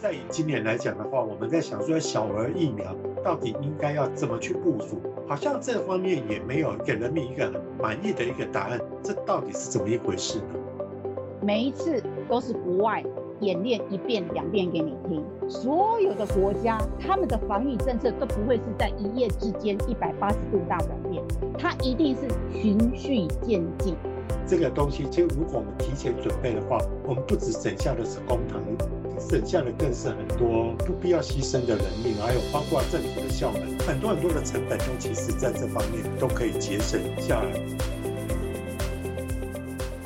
在以今年来讲的话，我们在想说小儿疫苗到底应该要怎么去部署，好像这方面也没有给人民一个很满意的一个答案。这到底是怎么一回事呢？每一次都是国外演练一遍两遍给你听，所有的国家他们的防疫政策都不会是在一夜之间一百八十度大转变，它一定是循序渐进。这个东西，其实如果我们提前准备的话，我们不只省下的是公帑，省下的更是很多不必要牺牲的人命，还有包括政府的效能，很多很多的成本都其实在这方面都可以节省下来。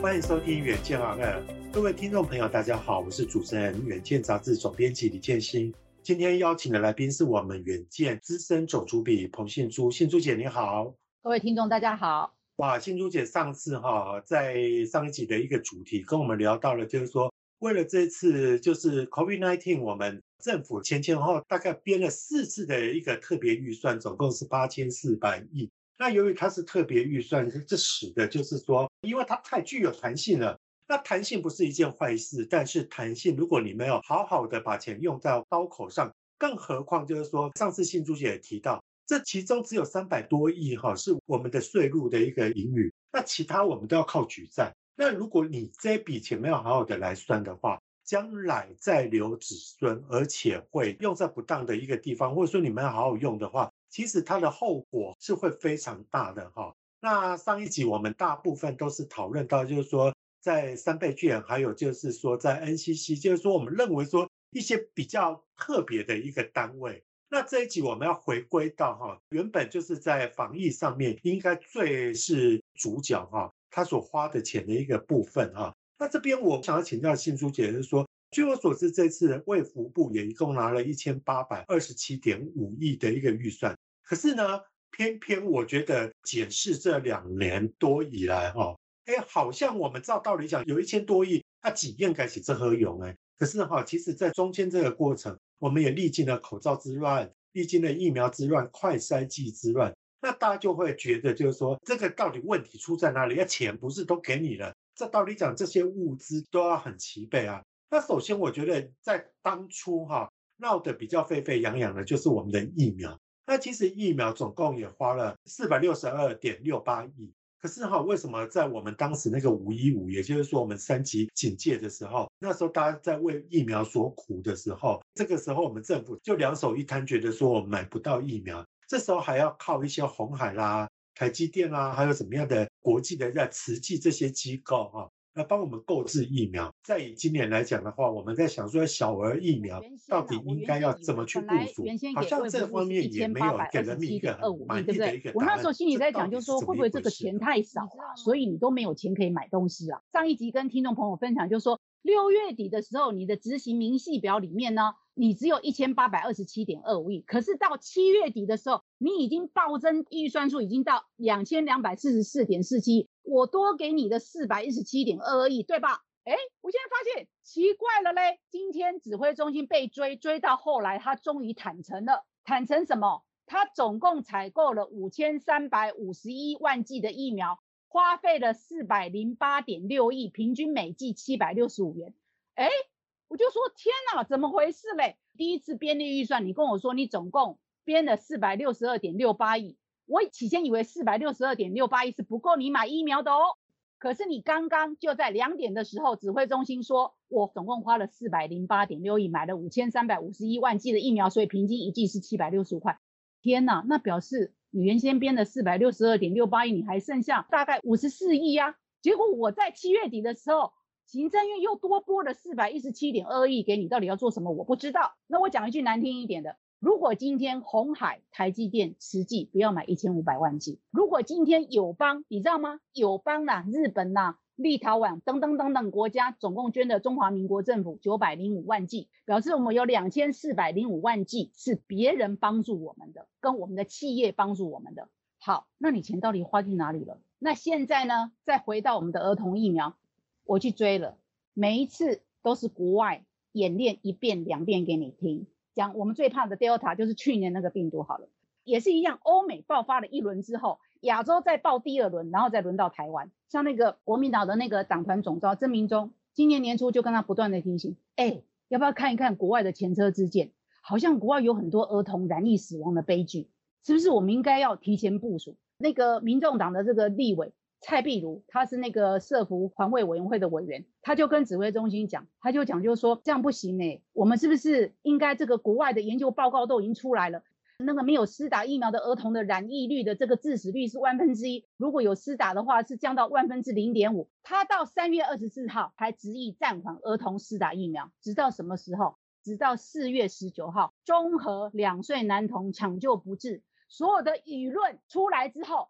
欢迎收听远见 ONER，各位听众朋友，大家好，我是主持人远见杂志总编辑李建新。今天邀请的来宾是我们远见资深总主笔彭信珠，信珠姐你好。各位听众大家好。哇，新珠姐上次哈在上一集的一个主题跟我们聊到了，就是说为了这次就是 COVID-19，我们政府前前后后大概编了四次的一个特别预算，总共是八千四百亿。那由于它是特别预算，这使得就是说，因为它太具有弹性了。那弹性不是一件坏事，但是弹性如果你没有好好的把钱用在刀口上，更何况就是说，上次信珠姐也提到。这其中只有三百多亿哈，是我们的税入的一个盈余，那其他我们都要靠举债。那如果你这笔钱没有好好的来算的话，将来再留子孙，而且会用在不当的一个地方，或者说你们要好好用的话，其实它的后果是会非常大的哈。那上一集我们大部分都是讨论到，就是说在三倍券，还有就是说在 NCC，就是说我们认为说一些比较特别的一个单位。那这一集我们要回归到哈，原本就是在防疫上面应该最是主角哈，他所花的钱的一个部分哈。那这边我想要请教新书姐，就是说，据我所知，这次卫福部也一共拿了一千八百二十七点五亿的一个预算，可是呢，偏偏我觉得检视这两年多以来哈，哎，好像我们照道理讲有一千多亿，那几应该是这何用哎？可是哈，其实在中间这个过程。我们也历经了口罩之乱，历经了疫苗之乱、快筛剂之乱，那大家就会觉得，就是说，这个到底问题出在哪里？要钱不是都给你了？这道理讲，这些物资都要很齐备啊。那首先，我觉得在当初哈闹得比较沸沸扬扬的，就是我们的疫苗。那其实疫苗总共也花了四百六十二点六八亿。可是哈，为什么在我们当时那个五一五，也就是说我们三级警戒的时候，那时候大家在为疫苗所苦的时候，这个时候我们政府就两手一摊，觉得说我们买不到疫苗，这时候还要靠一些红海啦、台积电啦，还有什么样的国际的在慈济这些机构啊。来帮我们购置疫苗。再以今年来讲的话，我们在想说小儿疫苗到底应该要怎么去部署？好像这方面也没有给人民一个很满意的一个。我那时候心里在讲，就是说会不会这个钱太少啊，所以你都没有钱可以买东西啊？上一集跟听众朋友分享，就是说六月底的时候，你的执行明细表里面呢，你只有一千八百二十七点二五亿，可是到七月底的时候，你已经暴增预算数已经到两千两百四十四点四七亿。我多给你的四百一十七点二二亿，对吧？哎，我现在发现奇怪了嘞，今天指挥中心被追，追到后来，他终于坦承了，坦承什么？他总共采购了五千三百五十一万剂的疫苗，花费了四百零八点六亿，平均每剂七百六十五元。哎，我就说天哪，怎么回事嘞？第一次编列预算，你跟我说你总共编了四百六十二点六八亿。我起先以为四百六十二点六八亿是不够你买疫苗的哦，可是你刚刚就在两点的时候，指挥中心说我总共花了四百零八点六亿，买了五千三百五十一万剂的疫苗，所以平均一剂是七百六十五块。天哪，那表示你原先编的四百六十二点六八亿，你还剩下大概五十四亿呀。结果我在七月底的时候，行政院又多拨了四百一十七点二亿给你，到底要做什么？我不知道。那我讲一句难听一点的。如果今天红海、台积电、实际不要买一千五百万剂，如果今天友邦，你知道吗？友邦呐、日本呐、立陶宛等等等等国家总共捐的中华民国政府九百零五万剂，表示我们有两千四百零五万剂是别人帮助我们的，跟我们的企业帮助我们的。好，那你钱到底花去哪里了？那现在呢？再回到我们的儿童疫苗，我去追了，每一次都是国外演练一遍两遍给你听。讲我们最怕的 Delta 就是去年那个病毒好了，也是一样，欧美爆发了一轮之后，亚洲再爆第二轮，然后再轮到台湾。像那个国民党的那个党团总召曾明忠，今年年初就跟他不断的提醒，哎，要不要看一看国外的前车之鉴？好像国外有很多儿童染疫死亡的悲剧，是不是我们应该要提前部署？那个民众党的这个立委蔡壁如，他是那个社福环卫委员会的委员，他就跟指挥中心讲，他就讲就是说这样不行呢、我们是不是应该这个国外的研究报告都已经出来了？那个没有施打疫苗的儿童的染疫率的这个致死率是万分之一，如果有施打的话是降到万分之零点五。他到三月二十四号还执意暂缓儿童施打疫苗，直到什么时候？直到四月十九号，中和两岁男童抢救不治，所有的舆论出来之后，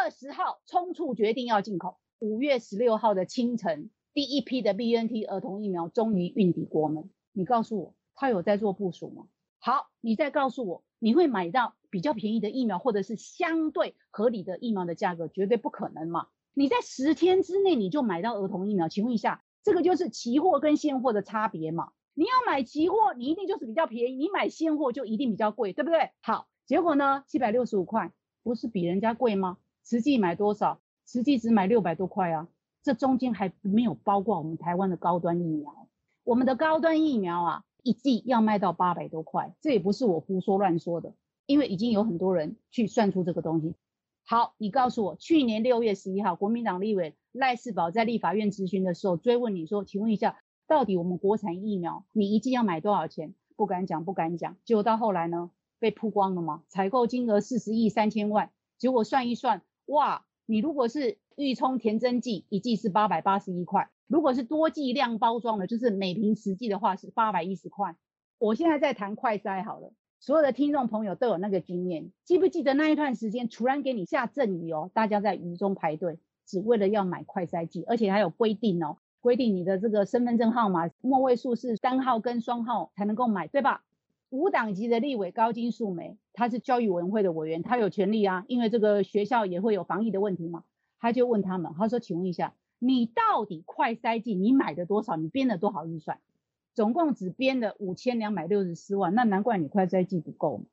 二十号匆促决定要进口。五月十六号的清晨，第一批的 BNT 儿童疫苗终于运抵国门。你告诉我，他有在做部署吗？好，你再告诉我。你会买到比较便宜的疫苗，或者是相对合理的疫苗的价格，绝对不可能嘛？你在十天之内你就买到儿童疫苗，请问一下，这个就是期货跟现货的差别嘛？你要买期货，你一定就是比较便宜；你买现货就一定比较贵，对不对？好，结果呢，七百六十五块，不是比人家贵吗？实际买多少？实际只买六百多块啊，这中间还没有包括我们台湾的高端疫苗，我们的高端疫苗啊。一剂要卖到八百多块，这也不是我胡说乱说的，因为已经有很多人去算出这个东西。好，你告诉我，去年六月十一号，国民党立委赖士葆在立法院质询的时候追问你说，请问一下，到底我们国产疫苗你一剂要买多少钱？不敢讲，不敢讲。结果到后来呢，被曝光了吗？采购金额四十亿三千万，结果算一算，哇，你如果是预充填真剂，一剂是八百八十一块。如果是多剂量包装的，就是每瓶十剂的话是八百一十块。我现在在谈快筛好了，所有的听众朋友都有那个经验，记不记得那一段时间突然给你下阵雨哦，大家在雨中排队，只为了要买快筛剂，而且还有规定哦，规定你的这个身份证号码末位数是单号跟双号才能够买，对吧？无党籍的立委高金素梅，他是教育委员会的委员，他有权利啊，因为这个学校也会有防疫的问题嘛，他就问他们，他说，请问一下。你到底快筛剂你买的多少？你编了多少预算？总共只编了五千两百六十四万，那难怪你快筛剂不够嘛。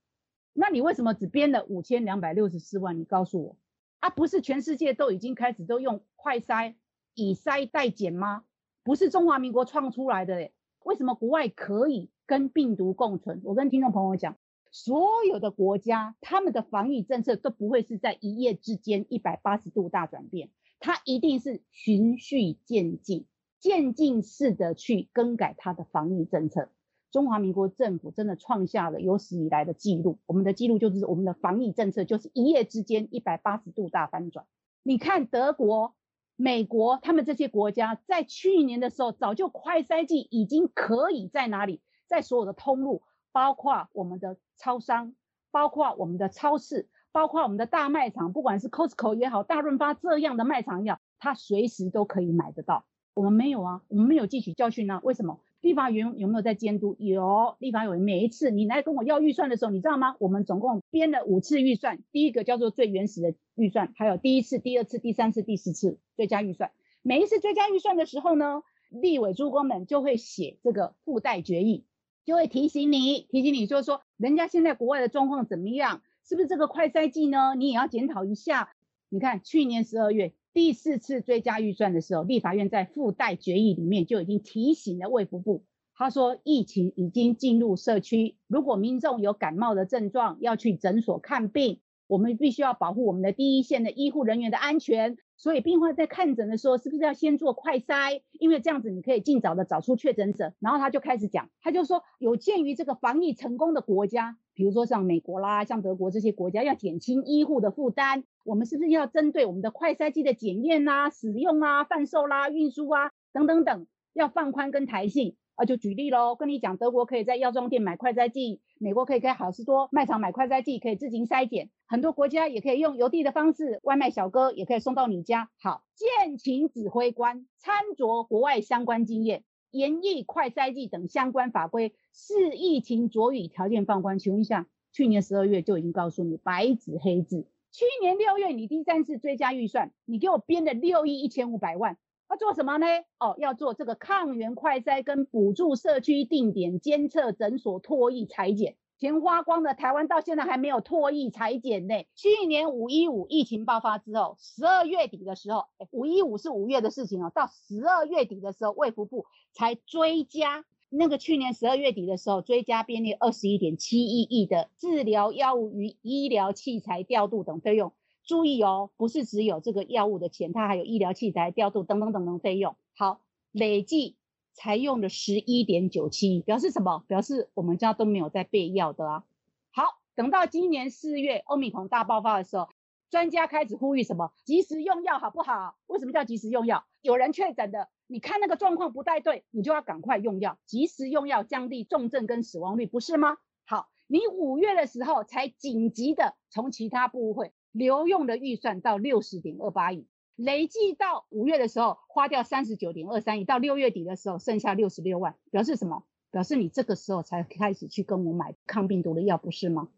那你为什么只编了五千两百六十四万？你告诉我啊，不是全世界都已经开始都用快筛以筛代检吗？不是中华民国创出来的诶，为什么国外可以跟病毒共存？我跟听众朋友讲，所有的国家他们的防疫政策都不会是在一夜之间一百八十度大转变。它一定是循序渐进、渐进式的去更改它的防疫政策。中华民国政府真的创下了有史以来的记录，我们的记录就是我们的防疫政策就是一夜之间一百八十度大翻转。你看德国、美国，他们这些国家在去年的时候早就快筛剂已经可以在哪里，在所有的通路，包括我们的超商，包括我们的超市。包括我们的大卖场，不管是 Costco 也好，大润发这样的卖场也好，它随时都可以买得到。我们没有啊，我们没有汲取教训啊。为什么？立法员有没有在监督？有，立法委员每一次你来跟我要预算的时候，你知道吗？我们总共编了五次预算，第一个叫做最原始的预算，还有第一次、第二次、第三次、第四次追加预算。每一次追加预算的时候呢，立委诸公们就会写这个附带决议，就会提醒你，提醒你说说，人家现在国外的状况怎么样？是不是这个快筛剂呢？你也要检讨一下。你看，去年十二月第四次追加预算的时候，立法院在附带决议里面就已经提醒了卫福部，他说疫情已经进入社区，如果民众有感冒的症状，要去诊所看病，我们必须要保护我们的第一线的医护人员的安全。所以病患在看诊的时候，是不是要先做快筛？因为这样子你可以尽早的找出确诊者。然后他就开始讲，他就说有鉴于这个防疫成功的国家，比如说像美国啦、像德国这些国家，要减轻医护的负担，我们是不是要针对我们的快筛机的检验啦、使用啊、贩售啦、运输啊等等等，要放宽跟弹性？啊，就举例喽，跟你讲，德国可以在药妆店买快筛剂，美国可以在好市多卖场买快筛剂，可以自行筛检。很多国家也可以用邮递的方式，外卖小哥也可以送到你家。好，建请指挥官参酌国外相关经验，研议快筛剂等相关法规，视疫情佐以条件放宽。请问一下，去年十二月就已经告诉你白纸黑字，去年六月你第三次追加预算，你给我编了六亿一千五百万。要做什么呢？哦，要做这个抗原快筛跟补助社区定点监测诊所唾液裁剪，钱花光的台湾到现在还没有唾液裁剪呢。去年五一五疫情爆发之后，十二月底的时候，五一五是五月的事情哦，到十二月底的时候，卫福部才追加那个去年十二月底的时候，追加编列二十一点七一亿的治疗药物与医疗器材调度等费用。注意哦，不是只有这个药物的钱，它还有医疗器材调度等等等等费用。好，累计才用了十一点九七亿，表示什么？表示我们家都没有在备药的啊。好，等到今年四月欧米孔大爆发的时候，专家开始呼吁什么？及时用药好不好？为什么叫及时用药？有人确诊的。你看那个状况不太对，你就要赶快用药，及时用药，降低重症跟死亡率，不是吗？好，你五月的时候才紧急的从其他部会留用的预算到六十点二八亿，累计到五月的时候花掉三十九点二三亿，到六月底的时候剩下六十六万，表示什么？表示你这个时候才开始去跟我买抗病毒的药，不是吗？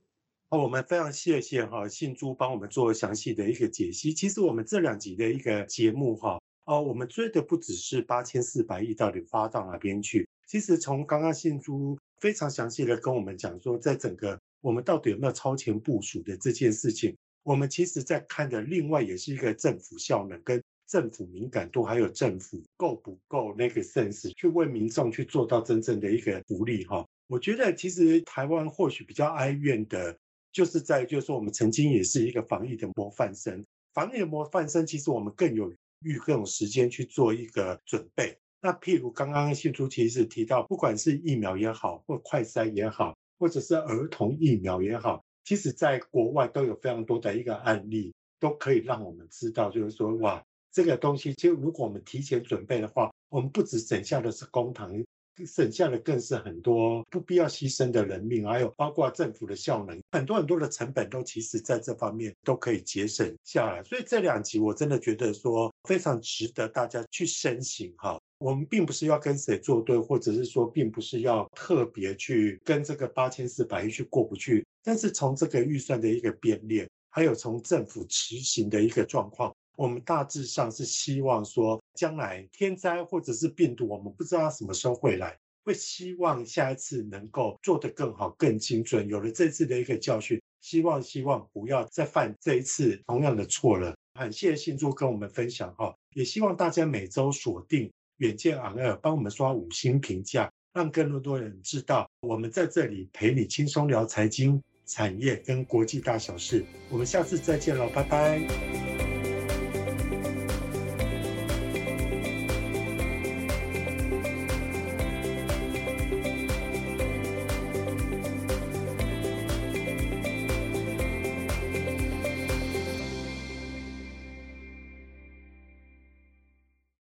好，我们非常谢谢哈信珠帮我们做详细的一个解析。其实我们这两集的一个节目哈。哦，我们追的不只是八千四百亿到底发到哪边去，其实从刚刚信珠非常详细的跟我们讲说，在整个我们到底有没有超前部署的这件事情，我们其实在看的另外也是一个政府效能跟政府敏感度，还有政府够不够那个 sense 去为民众去做到真正的一个福利哈。我觉得其实台湾或许比较哀怨的，就是在就是说我们曾经也是一个防疫的模范生，防疫的模范生其实我们更有。预更有时间去做一个准备。那譬如刚刚信珠其实提到，不管是疫苗也好，或快筛也好，或者是儿童疫苗也好，其实在国外都有非常多的一个案例，都可以让我们知道，就是说，哇，这个东西，其实如果我们提前准备的话，我们不只省下的是公帑。省下的更是很多不必要牺牲的人命，还有包括政府的效能，很多很多的成本都其实在这方面都可以节省下来。所以这两集我真的觉得说非常值得大家去深省哈。我们并不是要跟谁作对，或者是说并不是要特别去跟这个八千四百亿去过不去，但是从这个预算的一个编列，还有从政府执行的一个状况。我们大致上是希望说，将来天灾或者是病毒，我们不知道它什么时候会来，会希望下一次能够做得更好、更精准。有了这次的一个教训，希望希望不要再犯这一次同样的错了。感谢信珠跟我们分享哈，也希望大家每周锁定远见昂二帮我们刷五星评价，让更多多人知道我们在这里陪你轻松聊财经、产业跟国际大小事。我们下次再见了，拜拜。